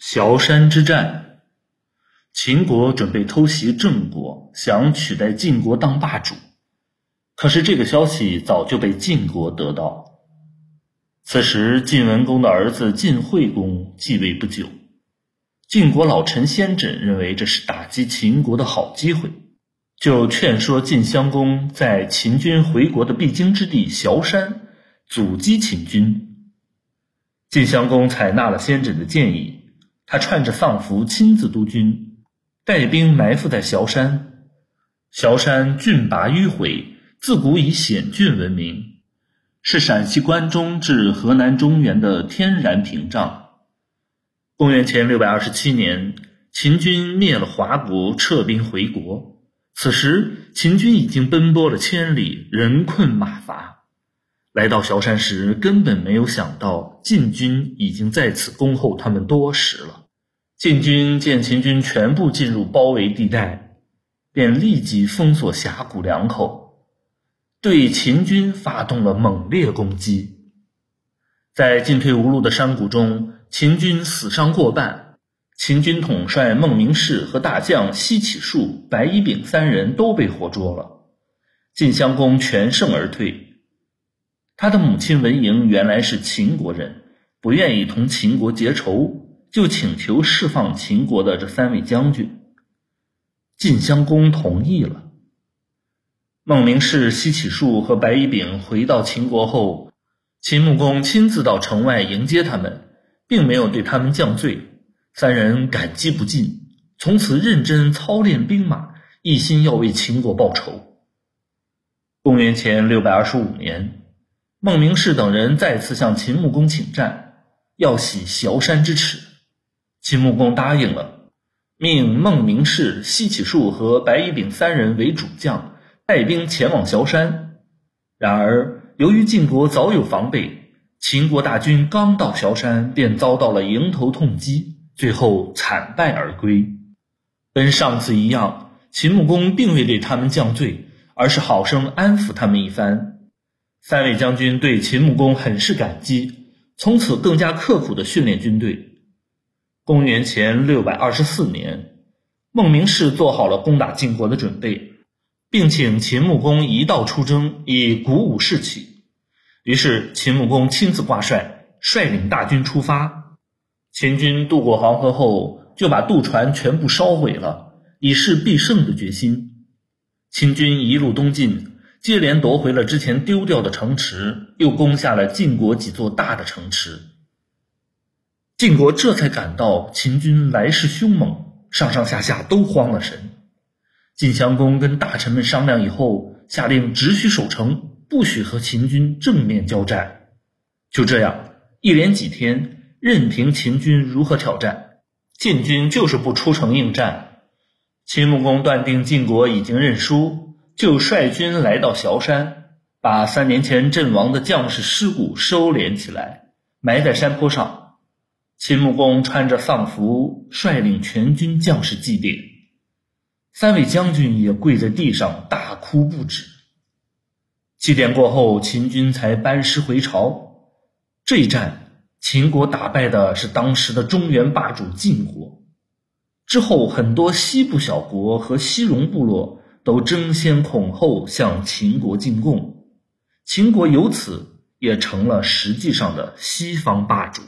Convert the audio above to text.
崤山之战，秦国准备偷袭郑国，想取代晋国当霸主。可是这个消息早就被晋国得到。此时晋文公的儿子晋惠公继位不久，晋国老臣先轸认为这是打击秦国的好机会，就劝说晋襄公在秦军回国的必经之地崤山阻击秦军。晋襄公采纳了先轸的建议。他穿着丧服亲自督军，带兵埋伏在崤山。崤山峻拔迂回，自古以险峻闻名，是陕西关中至河南中原的天然屏障。公元前六百二十七年，秦军灭了华国，撤兵回国。此时，秦军已经奔波了千里，人困马乏。来到崤山时，根本没有想到晋军已经在此恭候他们多时了。晋军见秦军全部进入包围地带，便立即封锁峡谷两口，对秦军发动了猛烈攻击。在进退无路的山谷中，秦军死伤过半，秦军统帅孟明视和大将西乞术、白乙丙三人都被活捉了。晋襄公全胜而退。他的母亲文嬴原来是秦国人，不愿意同秦国结仇。就请求释放秦国的这三位将军，晋襄公同意了。孟明视、西乞术和白乙丙回到秦国后，秦穆公亲自到城外迎接他们，并没有对他们降罪。三人感激不尽，从此认真操练兵马，一心要为秦国报仇。公元前六百二十五年，孟明视等人再次向秦穆公请战，要洗崤山之耻。秦穆公答应了，命孟明视、西乞术和白乙丙三人为主将，带兵前往崤山。然而，由于晋国早有防备，秦国大军刚到崤山，便遭到了迎头痛击，最后惨败而归。跟上次一样，秦穆公并未对他们降罪，而是好生安抚他们一番。三位将军对秦穆公很是感激，从此更加刻苦地训练军队。公元前六百二十四年，孟明视做好了攻打晋国的准备，并请秦穆公一道出征，以鼓舞士气。于是，秦穆公亲自挂帅，率领大军出发。秦军渡过黄河后，就把渡船全部烧毁了，以示必胜的决心。秦军一路东进，接连夺回了之前丢掉的城池，又攻下了晋国几座大的城池。晋国这才感到秦军来势凶猛，上上下下都慌了神。晋襄公跟大臣们商量以后，下令只许守城，不许和秦军正面交战。就这样，一连几天，任凭秦军如何挑战，晋军就是不出城应战。秦穆公断定晋国已经认输，就率军来到崤山，把三年前阵亡的将士尸骨收敛起来，埋在山坡上。秦穆公穿着丧服，率领全军将士祭奠，三位将军也跪在地上大哭不止。祭奠过后，秦军才班师回朝。这一战，秦国打败的是当时的中原霸主晋国。之后，很多西部小国和西戎部落都争先恐后向秦国进贡，秦国由此也成了实际上的西方霸主。